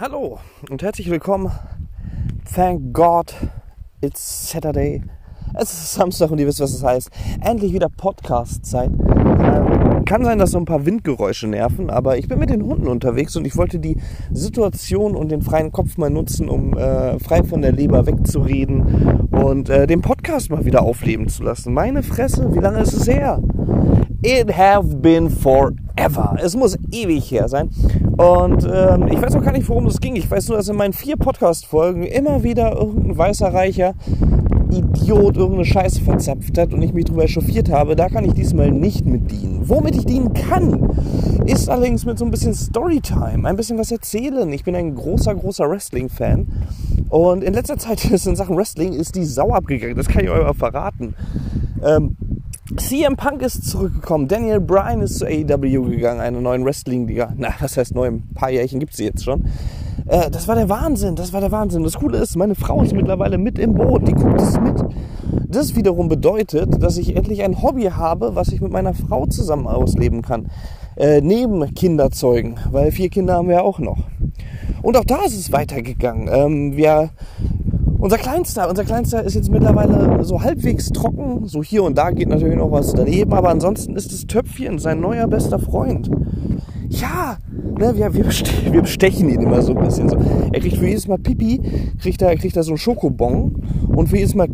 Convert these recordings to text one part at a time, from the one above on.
Hallo und herzlich willkommen. Thank God it's Saturday. Es ist Samstag und ihr wisst, was es das heißt. Endlich wieder Podcast-Zeit. Ähm, kann sein, dass so ein paar Windgeräusche nerven, aber ich bin mit den Hunden unterwegs und ich wollte die Situation und den freien Kopf mal nutzen, um äh, frei von der Leber wegzureden und äh, den Podcast mal wieder aufleben zu lassen. Meine Fresse, wie lange ist es her? It have been forever. Es muss ewig her sein. Und ähm, ich weiß auch gar nicht, worum es ging. Ich weiß nur, dass in meinen vier Podcast-Folgen immer wieder irgendein weißer Reicher Idiot irgendeine Scheiße verzapft hat und ich mich darüber echauffiert habe, da kann ich diesmal nicht mit dienen. Womit ich dienen kann, ist allerdings mit so ein bisschen Storytime, ein bisschen was erzählen. Ich bin ein großer, großer Wrestling-Fan und in letzter Zeit ist in Sachen Wrestling ist die Sau abgegangen, das kann ich euch aber verraten. Ähm, CM Punk ist zurückgekommen. Daniel Bryan ist zu AEW gegangen, einer neuen Wrestling-Liga. Na, was heißt neu? Ein paar Jährchen gibt es jetzt schon. Äh, das war der Wahnsinn, das war der Wahnsinn. Das Coole ist, meine Frau ist mittlerweile mit im Boot, die guckt es mit. Das wiederum bedeutet, dass ich endlich ein Hobby habe, was ich mit meiner Frau zusammen ausleben kann. Äh, neben Kinderzeugen, weil vier Kinder haben wir auch noch. Und auch da ist es weitergegangen. Ähm, wir unser Kleinster, unser Kleinster ist jetzt mittlerweile so halbwegs trocken. So hier und da geht natürlich noch was daneben, aber ansonsten ist das Töpfchen sein neuer bester Freund. Ja, ne, wir, wir, bestechen, wir bestechen ihn immer so ein bisschen. So. Er kriegt für jedes Mal Pipi, kriegt er, kriegt er so einen Schokobon und für jedes Mal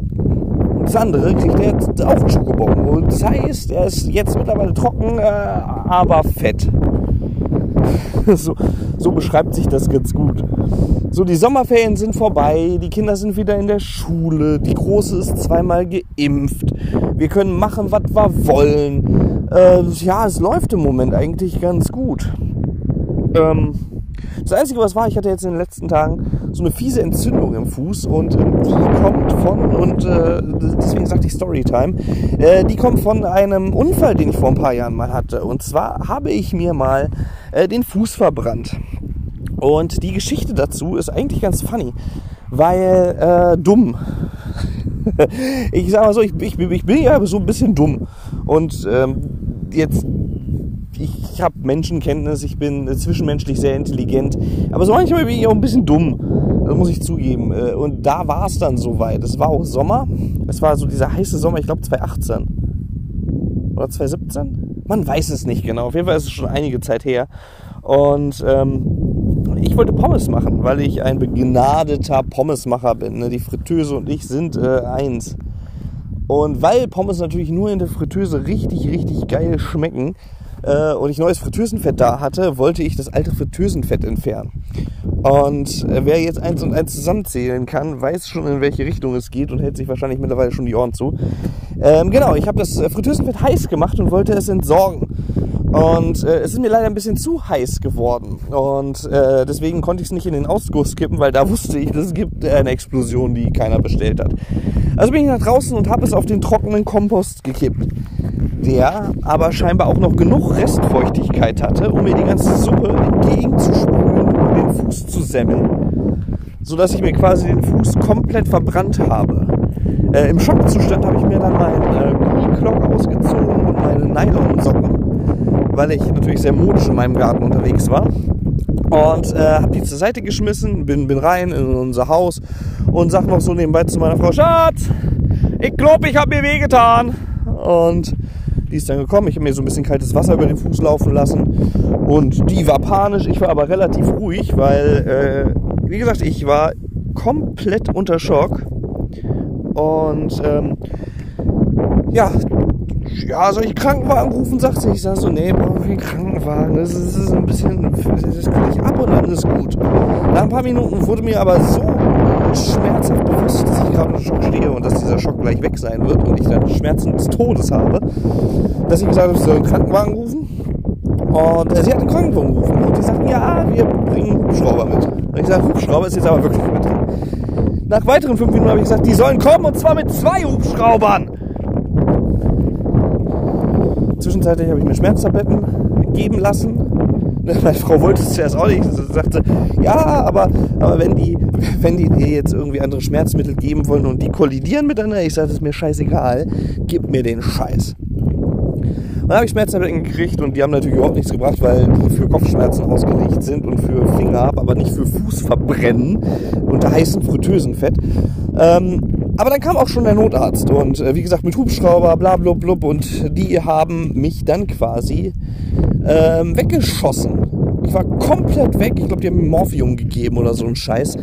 das andere kriegt er jetzt auch einen Schokobon. Und das heißt, er ist jetzt mittlerweile trocken, äh, aber fett. so, so beschreibt sich das ganz gut. So, die Sommerferien sind vorbei, die Kinder sind wieder in der Schule, die Große ist zweimal geimpft, wir können machen, was wir wollen. Äh, ja, es läuft im Moment eigentlich ganz gut. Ähm, das Einzige, was war, ich hatte jetzt in den letzten Tagen so eine fiese Entzündung im Fuß und äh, die kommt von, und äh, deswegen sagte ich Storytime, äh, die kommt von einem Unfall, den ich vor ein paar Jahren mal hatte. Und zwar habe ich mir mal äh, den Fuß verbrannt. Und die Geschichte dazu ist eigentlich ganz funny, weil äh, dumm. ich sag mal so, ich, ich, ich, bin ja so ein bisschen dumm. Und ähm, jetzt, ich habe Menschenkenntnis, ich bin zwischenmenschlich sehr intelligent, aber so manchmal bin ich auch ein bisschen dumm. Das muss ich zugeben. Äh, und da war es dann soweit. Es war auch Sommer. Es war so dieser heiße Sommer, ich glaube 2018 oder 2017. Man weiß es nicht genau. Auf jeden Fall ist es schon einige Zeit her. Und ähm, ich wollte Pommes machen, weil ich ein begnadeter Pommesmacher bin. Ne? Die Fritteuse und ich sind äh, eins. Und weil Pommes natürlich nur in der Fritteuse richtig, richtig geil schmecken äh, und ich neues Fritteusenfett da hatte, wollte ich das alte Fritteusenfett entfernen. Und äh, wer jetzt eins und eins zusammenzählen kann, weiß schon, in welche Richtung es geht und hält sich wahrscheinlich mittlerweile schon die Ohren zu. Ähm, genau, ich habe das äh, Fritteusenfett heiß gemacht und wollte es entsorgen. Und äh, es ist mir leider ein bisschen zu heiß geworden. Und äh, deswegen konnte ich es nicht in den Ausguss kippen, weil da wusste ich, es gibt eine Explosion, die keiner bestellt hat. Also bin ich nach draußen und habe es auf den trockenen Kompost gekippt. Der aber scheinbar auch noch genug Restfeuchtigkeit hatte, um mir die ganze Suppe entgegenzusprühen und den Fuß zu semmeln. Sodass ich mir quasi den Fuß komplett verbrannt habe. Äh, Im Schockzustand habe ich mir dann meinen äh, ausgezogen und meine Nylonsocken weil ich natürlich sehr modisch in meinem Garten unterwegs war. Und äh, habe die zur Seite geschmissen, bin, bin rein in unser Haus und sag noch so nebenbei zu meiner Frau, Schatz, ich glaube, ich habe mir wehgetan. Und die ist dann gekommen, ich habe mir so ein bisschen kaltes Wasser über den Fuß laufen lassen. Und die war panisch, ich war aber relativ ruhig, weil, äh, wie gesagt, ich war komplett unter Schock. Und ähm, ja, ja, soll ich Krankenwagen rufen, sagt sie. Ich sage so, nee, brauchen wir einen Krankenwagen. Das ist, das ist ein bisschen, das kann ich ab und dann ist gut. Nach ein paar Minuten wurde mir aber so schmerzhaft bewusst, dass ich gerade unter Schock stehe und dass dieser Schock gleich weg sein wird und ich dann Schmerzen des Todes habe, dass ich gesagt habe, ich soll einen Krankenwagen rufen. Und äh, sie hat einen Krankenwagen gerufen und die sagten, ja, wir bringen Hubschrauber mit. Und ich sage, Hubschrauber ist jetzt aber wirklich mit drin. Nach weiteren fünf Minuten habe ich gesagt, die sollen kommen und zwar mit zwei Hubschraubern. Zwischenzeitlich habe ich mir Schmerztabletten geben lassen. Meine Frau wollte es zuerst auch nicht. Sie sagte, ja, aber, aber wenn, die, wenn die dir jetzt irgendwie andere Schmerzmittel geben wollen und die kollidieren miteinander, ich sage, das ist mir scheißegal, gib mir den Scheiß. Und da habe ich Schmerztabletten gekriegt und die haben natürlich überhaupt nichts gebracht, weil die für Kopfschmerzen ausgelegt sind und für Finger, aber nicht für Fußverbrennen unter heißem Fritteusenfett. Ähm, aber dann kam auch schon der Notarzt und äh, wie gesagt mit Hubschrauber, bla bla blub und die haben mich dann quasi ähm, weggeschossen. Ich war komplett weg. Ich glaube, die haben mir Morphium gegeben oder so ein Scheiß.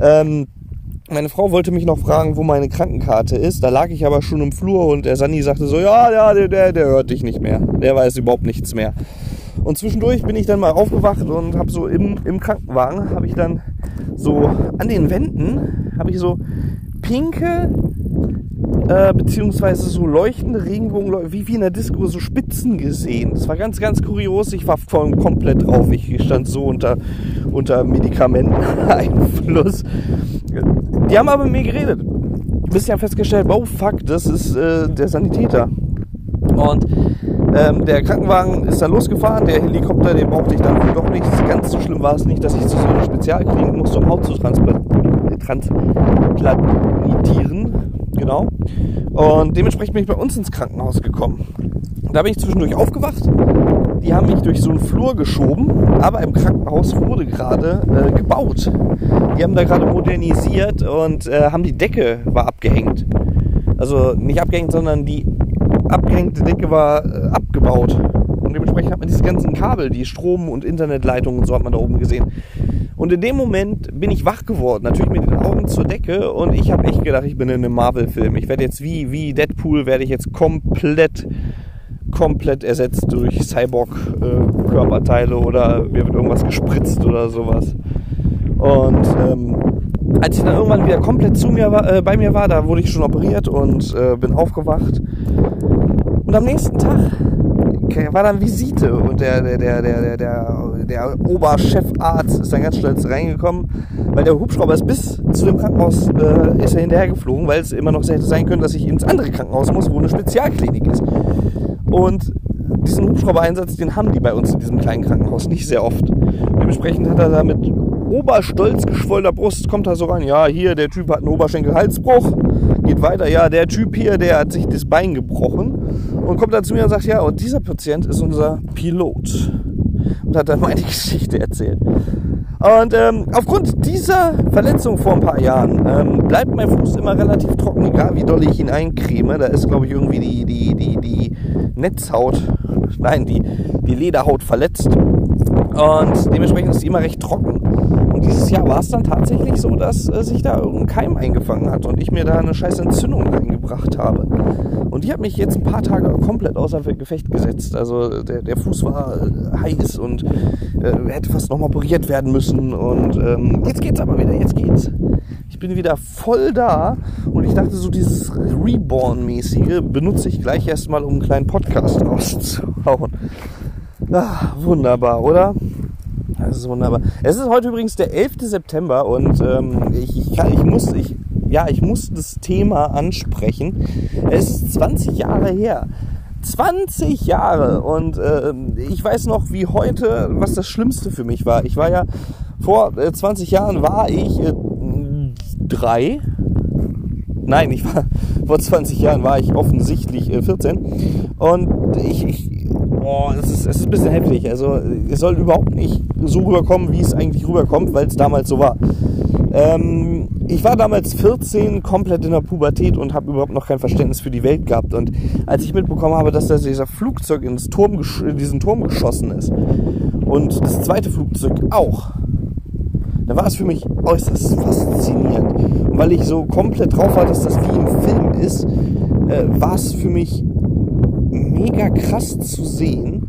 Ähm, meine Frau wollte mich noch fragen, wo meine Krankenkarte ist. Da lag ich aber schon im Flur und der Sani sagte so, ja, ja, der, der, der hört dich nicht mehr. Der weiß überhaupt nichts mehr. Und zwischendurch bin ich dann mal aufgewacht und habe so im, im Krankenwagen, habe ich dann so an den Wänden, habe ich so pinke äh, beziehungsweise so leuchtende Regenbogen, wie, wie in der Disco, so Spitzen gesehen. Das war ganz, ganz kurios. Ich war voll komplett drauf. Ich stand so unter, unter Medikamenteneinfluss. Die haben aber mit mir geredet. Bis sie haben festgestellt, oh fuck, das ist äh, der Sanitäter. Und ähm, der Krankenwagen ist dann losgefahren, der Helikopter, den brauchte ich dann doch nicht. Ganz so schlimm war es nicht, dass ich zu so einer Spezialklinik musste, um Haut zu transplantieren. Genau. Und dementsprechend bin ich bei uns ins Krankenhaus gekommen. Da bin ich zwischendurch aufgewacht. Die haben mich durch so einen Flur geschoben, aber im Krankenhaus wurde gerade äh, gebaut. Die haben da gerade modernisiert und äh, haben die Decke war abgehängt. Also nicht abgehängt, sondern die abgehängte Decke war äh, abgebaut. Und dementsprechend hat man diese ganzen Kabel, die Strom- und Internetleitungen und so hat man da oben gesehen. Und in dem Moment bin ich wach geworden, natürlich mit den Augen zur Decke und ich habe echt gedacht, ich bin in einem Marvel-Film. Ich werde jetzt wie, wie Deadpool, werde ich jetzt komplett, komplett ersetzt durch Cyborg-Körperteile äh, oder mir wird irgendwas gespritzt oder sowas. Und ähm, als ich dann irgendwann wieder komplett zu mir war, äh, bei mir war, da wurde ich schon operiert und äh, bin aufgewacht. Und am nächsten Tag war dann Visite und der, der, der, der, der, der Oberchefarzt ist dann ganz stolz reingekommen, weil der Hubschrauber ist bis zu dem Krankenhaus äh, ist er hinterhergeflogen, weil es immer noch hätte sein können, dass ich ins andere Krankenhaus muss, wo eine Spezialklinik ist. Und diesen Hubschrauber-Einsatz, den haben die bei uns in diesem kleinen Krankenhaus nicht sehr oft. Dementsprechend hat er da mit oberstolz geschwollener Brust, kommt er so rein, ja, hier, der Typ hat einen Oberschenkel-Halsbruch, geht weiter, ja, der Typ hier, der hat sich das Bein gebrochen und kommt dann zu mir und sagt, ja, und dieser Patient ist unser Pilot und hat dann meine Geschichte erzählt. Und ähm, aufgrund dieser Verletzung vor ein paar Jahren ähm, bleibt mein Fuß immer relativ trocken, egal wie doll ich ihn eincreme. Da ist, glaube ich, irgendwie die, die, die, die Netzhaut, nein, die, die Lederhaut verletzt. Und dementsprechend ist sie immer recht trocken. Und dieses Jahr war es dann tatsächlich so, dass äh, sich da irgendein Keim eingefangen hat und ich mir da eine scheiß Entzündung reingebracht habe. Und die hat mich jetzt ein paar Tage komplett außer Gefecht gesetzt. Also der, der Fuß war äh, heiß und äh, hätte fast nochmal operiert werden müssen. Und ähm, jetzt geht's aber wieder, jetzt geht's. Ich bin wieder voll da und ich dachte, so dieses Reborn-mäßige benutze ich gleich erstmal, um einen kleinen Podcast rauszuhauen. Ah, wunderbar, oder? Das ist wunderbar. Es ist heute übrigens der 11. September und ähm, ich, ich, ich muss, ich, ja, ich muss das Thema ansprechen. Es ist 20 Jahre her. 20 Jahre und äh, ich weiß noch wie heute, was das Schlimmste für mich war. Ich war ja vor äh, 20 Jahren war ich äh, drei. Nein, ich war vor 20 Jahren war ich offensichtlich 14 äh, und ich, ich oh, es ist, es ist ein bisschen heftig. Also es soll überhaupt nicht so rüberkommen, wie es eigentlich rüberkommt, weil es damals so war. Ähm, ich war damals 14, komplett in der Pubertät und habe überhaupt noch kein Verständnis für die Welt gehabt. Und als ich mitbekommen habe, dass da dieser Flugzeug ins Turm, in diesen Turm geschossen ist und das zweite Flugzeug auch, da war es für mich äußerst faszinierend. Und weil ich so komplett drauf war, dass das wie im Film ist, äh, war es für mich mega krass zu sehen,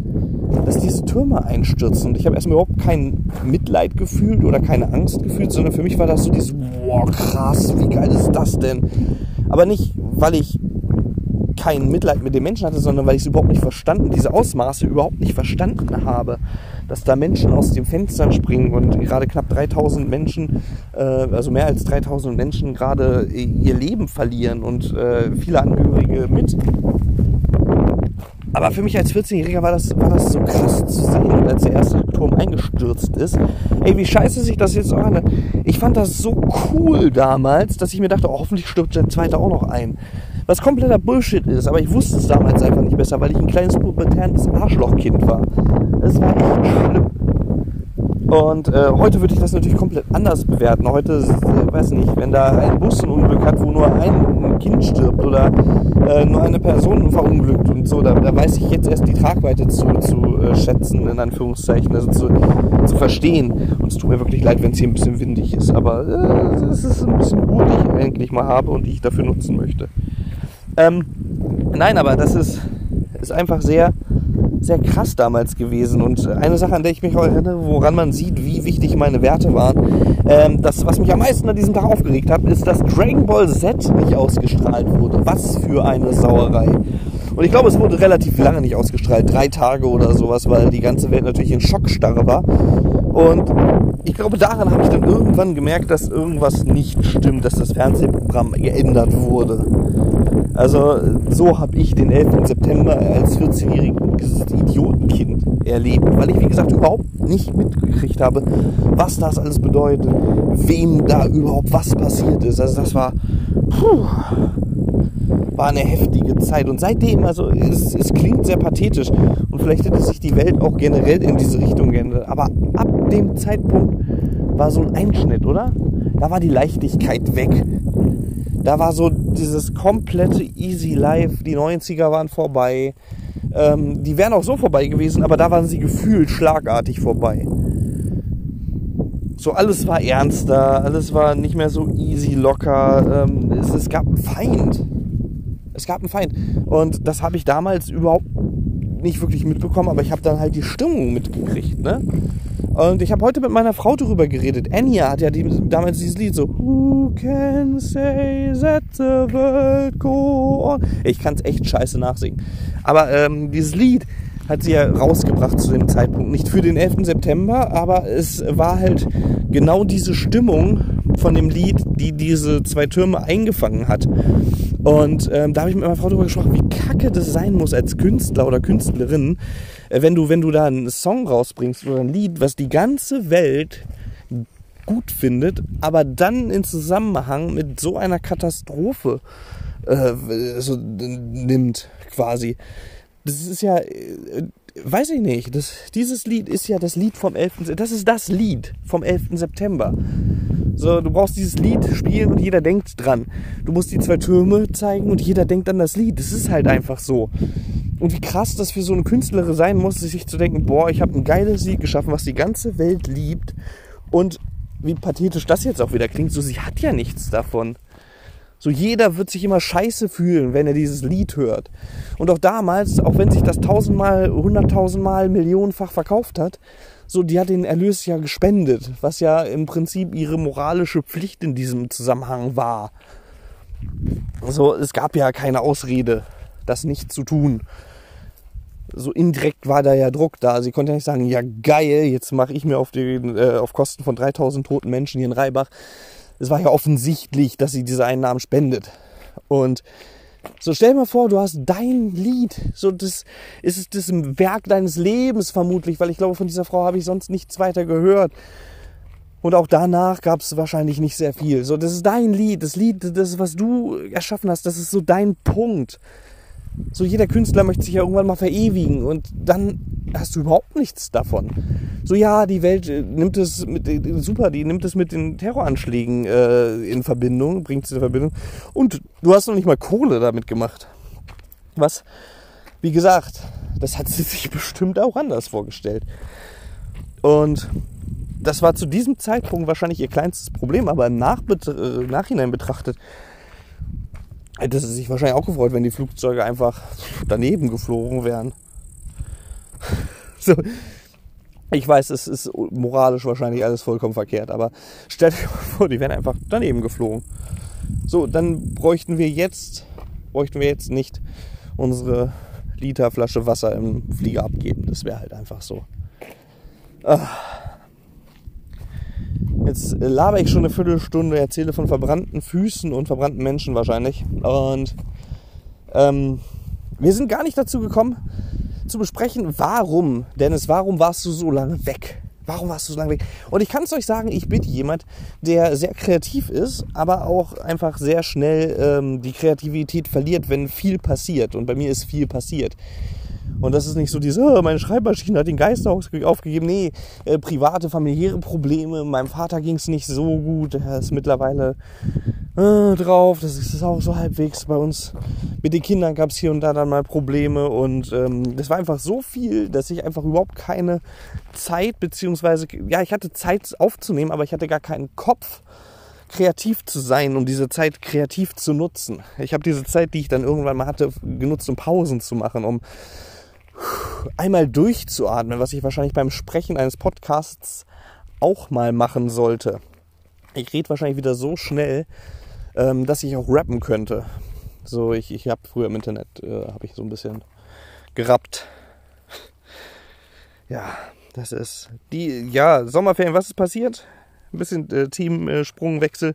dass diese Türme einstürzen. Und ich habe erstmal überhaupt kein Mitleid gefühlt oder keine Angst gefühlt, sondern für mich war das so dieses, wow, krass, wie geil ist das denn? Aber nicht, weil ich kein Mitleid mit den Menschen hatte, sondern weil ich es überhaupt nicht verstanden, diese Ausmaße überhaupt nicht verstanden habe. Dass da Menschen aus den Fenstern springen und gerade knapp 3000 Menschen, äh, also mehr als 3000 Menschen gerade ihr Leben verlieren und äh, viele Angehörige mit. Aber für mich als 14-Jähriger war das, war das so krass zu sehen, als der erste Turm eingestürzt ist. Ey, wie scheiße sich das jetzt auch an. Ich fand das so cool damals, dass ich mir dachte, oh, hoffentlich stirbt der zweite auch noch ein. Was kompletter Bullshit ist, aber ich wusste es damals einfach nicht besser, weil ich ein kleines pubertäres Arschlochkind war. Das war echt schlimm. Und äh, heute würde ich das natürlich komplett anders bewerten. Heute, äh, weiß nicht, wenn da ein Bus ein Unglück hat, wo nur ein Kind stirbt oder äh, nur eine Person verunglückt und so, da, da weiß ich jetzt erst die Tragweite zu, zu äh, schätzen, in Anführungszeichen, also zu, zu verstehen. Und es tut mir wirklich leid, wenn es hier ein bisschen windig ist, aber äh, es ist ein bisschen Ruhe, die ich eigentlich mal habe und die ich dafür nutzen möchte. Ähm, nein, aber das ist, ist einfach sehr sehr krass damals gewesen. Und eine Sache, an der ich mich auch erinnere, woran man sieht, wie wichtig meine Werte waren, ähm, das, was mich am meisten an diesem Tag aufgeregt hat, ist, dass Dragon Ball Z nicht ausgestrahlt wurde. Was für eine Sauerei. Und ich glaube, es wurde relativ lange nicht ausgestrahlt, drei Tage oder sowas, weil die ganze Welt natürlich in Schockstarre war. Und ich glaube, daran habe ich dann irgendwann gemerkt, dass irgendwas nicht stimmt, dass das Fernsehprogramm geändert wurde. Also so habe ich den 11. September als 14-jähriges Idiotenkind erlebt, weil ich, wie gesagt, überhaupt nicht mitgekriegt habe, was das alles bedeutet, wem da überhaupt was passiert ist. Also das war, puh, war eine heftige Zeit. Und seitdem, also es, es klingt sehr pathetisch und vielleicht hätte sich die Welt auch generell in diese Richtung geändert. Aber ab dem Zeitpunkt war so ein Einschnitt, oder? Da war die Leichtigkeit weg. Da war so dieses komplette Easy Life. Die 90er waren vorbei. Ähm, die wären auch so vorbei gewesen, aber da waren sie gefühlt schlagartig vorbei. So alles war ernster, alles war nicht mehr so easy, locker. Ähm, es, es gab einen Feind. Es gab einen Feind. Und das habe ich damals überhaupt nicht wirklich mitbekommen, aber ich habe dann halt die Stimmung mitgekriegt. Ne? Und ich habe heute mit meiner Frau darüber geredet. Enya hat ja die, damals dieses Lied so Who can say that the world go on? Ich kann es echt scheiße nachsingen. Aber ähm, dieses Lied hat sie ja rausgebracht zu dem Zeitpunkt. Nicht für den 11. September, aber es war halt genau diese Stimmung von dem Lied, die diese zwei Türme eingefangen hat. Und ähm, da habe ich mit meiner Frau darüber gesprochen, wie kacke das sein muss als Künstler oder Künstlerin, äh, wenn du, wenn du da einen Song rausbringst oder ein Lied, was die ganze Welt gut findet, aber dann in Zusammenhang mit so einer Katastrophe äh, so nimmt, quasi. Das ist ja, äh, weiß ich nicht, das, dieses Lied ist ja das Lied vom 11. Das ist das Lied vom 11. September. So, du brauchst dieses Lied spielen und jeder denkt dran. Du musst die zwei Türme zeigen und jeder denkt an das Lied. Das ist halt einfach so. Und wie krass das für so eine Künstlerin sein muss, sich zu denken, boah, ich habe ein geiles Lied geschaffen, was die ganze Welt liebt. Und wie pathetisch das jetzt auch wieder klingt, so sie hat ja nichts davon. So jeder wird sich immer scheiße fühlen, wenn er dieses Lied hört. Und auch damals, auch wenn sich das tausendmal, hunderttausendmal, millionenfach verkauft hat, so, die hat den Erlös ja gespendet, was ja im Prinzip ihre moralische Pflicht in diesem Zusammenhang war. So, es gab ja keine Ausrede, das nicht zu tun. So indirekt war da ja Druck da. Sie konnte ja nicht sagen, ja geil, jetzt mache ich mir auf, den, äh, auf Kosten von 3000 toten Menschen hier in Reibach. Es war ja offensichtlich, dass sie diese Einnahmen spendet. Und so stell mal vor, du hast dein Lied. So, das ist das Werk deines Lebens vermutlich, weil ich glaube, von dieser Frau habe ich sonst nichts weiter gehört. Und auch danach gab es wahrscheinlich nicht sehr viel. So, das ist dein Lied, das Lied, das, was du erschaffen hast, das ist so dein Punkt. So, jeder Künstler möchte sich ja irgendwann mal verewigen und dann hast du überhaupt nichts davon. So, ja, die Welt äh, nimmt es mit, äh, super, die nimmt es mit den Terroranschlägen äh, in Verbindung, bringt es in Verbindung. Und du hast noch nicht mal Kohle damit gemacht. Was, wie gesagt, das hat sie sich bestimmt auch anders vorgestellt. Und das war zu diesem Zeitpunkt wahrscheinlich ihr kleinstes Problem, aber im äh, Nachhinein betrachtet hätte sie sich wahrscheinlich auch gefreut, wenn die Flugzeuge einfach daneben geflogen wären. so. Ich weiß, es ist moralisch wahrscheinlich alles vollkommen verkehrt, aber stell dir vor, die wären einfach daneben geflogen. So, dann bräuchten wir jetzt, bräuchten wir jetzt nicht unsere Literflasche Wasser im Flieger abgeben. Das wäre halt einfach so. Ah. Jetzt laber ich schon eine Viertelstunde, erzähle von verbrannten Füßen und verbrannten Menschen wahrscheinlich. Und ähm, wir sind gar nicht dazu gekommen, zu besprechen, warum, Dennis, warum warst du so lange weg? Warum warst du so lange weg? Und ich kann es euch sagen, ich bin jemand, der sehr kreativ ist, aber auch einfach sehr schnell ähm, die Kreativität verliert, wenn viel passiert. Und bei mir ist viel passiert. Und das ist nicht so dieses, oh, meine Schreibmaschine hat den Geist aufgegeben. Nee, äh, private, familiäre Probleme. Meinem Vater ging es nicht so gut. Er ist mittlerweile äh, drauf. Das ist auch so halbwegs bei uns. Mit den Kindern gab es hier und da dann mal Probleme. Und ähm, das war einfach so viel, dass ich einfach überhaupt keine Zeit, beziehungsweise, ja, ich hatte Zeit aufzunehmen, aber ich hatte gar keinen Kopf kreativ zu sein, um diese Zeit kreativ zu nutzen. Ich habe diese Zeit, die ich dann irgendwann mal hatte, genutzt, um Pausen zu machen, um einmal durchzuatmen, was ich wahrscheinlich beim Sprechen eines Podcasts auch mal machen sollte. Ich rede wahrscheinlich wieder so schnell, ähm, dass ich auch rappen könnte. So, ich, ich habe früher im Internet, äh, habe ich so ein bisschen gerappt. Ja, das ist die, ja, Sommerferien, was ist passiert? Ein bisschen äh, Teamsprungwechsel. Äh,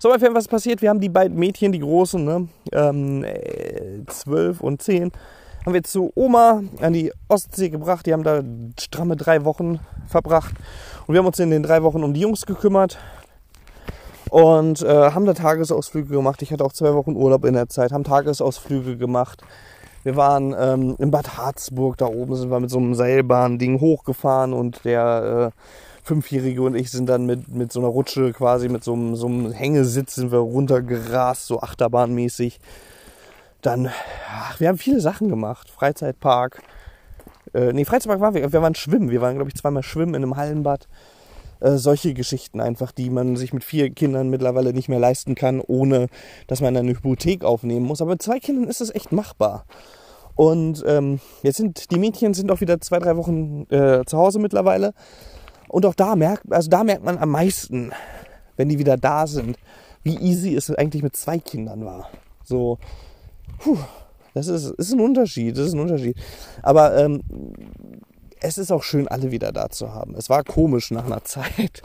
Sommerferien, was ist passiert? Wir haben die beiden Mädchen, die großen, ne, ähm, 12 und 10, haben wir zu Oma an die Ostsee gebracht. Die haben da stramme drei Wochen verbracht. Und wir haben uns in den drei Wochen um die Jungs gekümmert und äh, haben da Tagesausflüge gemacht. Ich hatte auch zwei Wochen Urlaub in der Zeit, haben Tagesausflüge gemacht. Wir waren ähm, in Bad Harzburg, da oben sind wir mit so einem Seilbahn-Ding hochgefahren und der äh, Fünfjährige und ich sind dann mit, mit so einer Rutsche quasi, mit so einem, so einem Hängesitz sind wir runtergerast, so achterbahnmäßig. Dann, ach, wir haben viele Sachen gemacht. Freizeitpark. Äh, nee, Freizeitpark waren wir. Wir waren schwimmen. Wir waren, glaube ich, zweimal schwimmen in einem Hallenbad. Äh, solche Geschichten einfach, die man sich mit vier Kindern mittlerweile nicht mehr leisten kann, ohne dass man eine Hypothek aufnehmen muss. Aber mit zwei Kindern ist das echt machbar. Und ähm, jetzt sind die Mädchen sind auch wieder zwei, drei Wochen äh, zu Hause mittlerweile. Und auch da merkt, also da merkt man am meisten, wenn die wieder da sind, wie easy es eigentlich mit zwei Kindern war. So, Puh, das ist, ist ein Unterschied, das ist ein Unterschied. Aber ähm, es ist auch schön, alle wieder da zu haben. Es war komisch nach einer Zeit.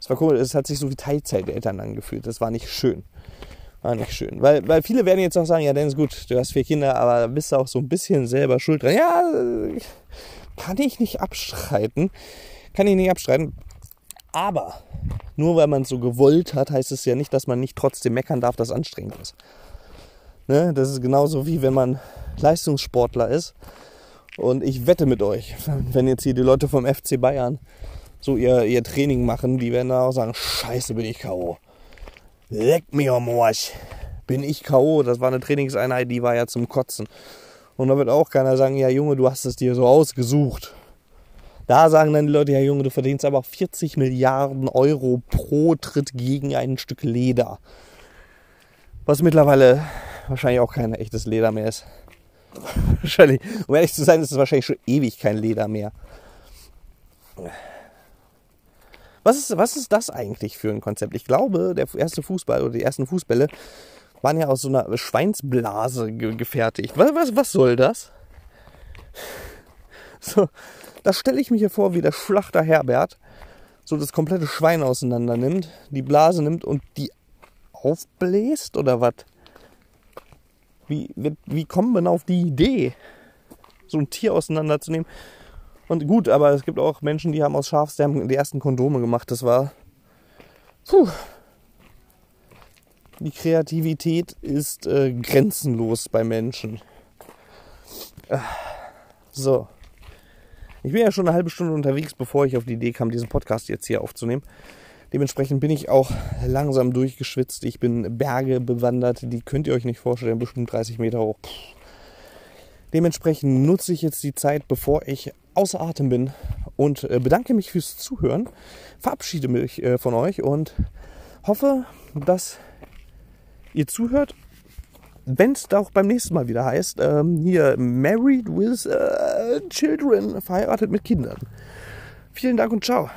Es war komisch, es hat sich so wie Teilzeiteltern angefühlt. Das war nicht schön. War nicht schön. Weil, weil viele werden jetzt auch sagen, ja, dann ist gut, du hast vier Kinder, aber bist du auch so ein bisschen selber schuld dran. Ja, kann ich nicht abstreiten. Kann ich nicht abstreiten. Aber nur weil man es so gewollt hat, heißt es ja nicht, dass man nicht trotzdem meckern darf, dass es anstrengend ist. Ne? Das ist genauso wie wenn man Leistungssportler ist. Und ich wette mit euch, wenn jetzt hier die Leute vom FC Bayern so ihr, ihr Training machen, die werden dann auch sagen, scheiße, bin ich K.O. Leck mir am Arsch. Bin ich K.O. Das war eine Trainingseinheit, die war ja zum Kotzen. Und da wird auch keiner sagen, ja Junge, du hast es dir so ausgesucht. Da sagen dann die Leute, ja Junge, du verdienst aber 40 Milliarden Euro pro Tritt gegen ein Stück Leder. Was mittlerweile wahrscheinlich auch kein echtes Leder mehr ist. wahrscheinlich, um ehrlich zu sein, ist es wahrscheinlich schon ewig kein Leder mehr. Was ist, was ist das eigentlich für ein Konzept? Ich glaube, der erste Fußball oder die ersten Fußbälle waren ja aus so einer Schweinsblase ge gefertigt. Was, was, was soll das? So, da stelle ich mir hier vor, wie der Schlachter Herbert so das komplette Schwein auseinander nimmt, die Blase nimmt und die aufbläst oder was? Wie, wie kommen wir auf die Idee, so ein Tier auseinanderzunehmen? Und gut, aber es gibt auch Menschen, die haben aus Schafsterben die ersten Kondome gemacht. Das war. Puh. Die Kreativität ist äh, grenzenlos bei Menschen. Äh, so. Ich bin ja schon eine halbe Stunde unterwegs, bevor ich auf die Idee kam, diesen Podcast jetzt hier aufzunehmen. Dementsprechend bin ich auch langsam durchgeschwitzt. Ich bin Berge bewandert, die könnt ihr euch nicht vorstellen, bestimmt 30 Meter hoch. Dementsprechend nutze ich jetzt die Zeit, bevor ich außer Atem bin und äh, bedanke mich fürs Zuhören, verabschiede mich äh, von euch und hoffe, dass ihr zuhört. Wenn es auch beim nächsten Mal wieder heißt, ähm, hier Married with uh, Children, verheiratet mit Kindern. Vielen Dank und ciao.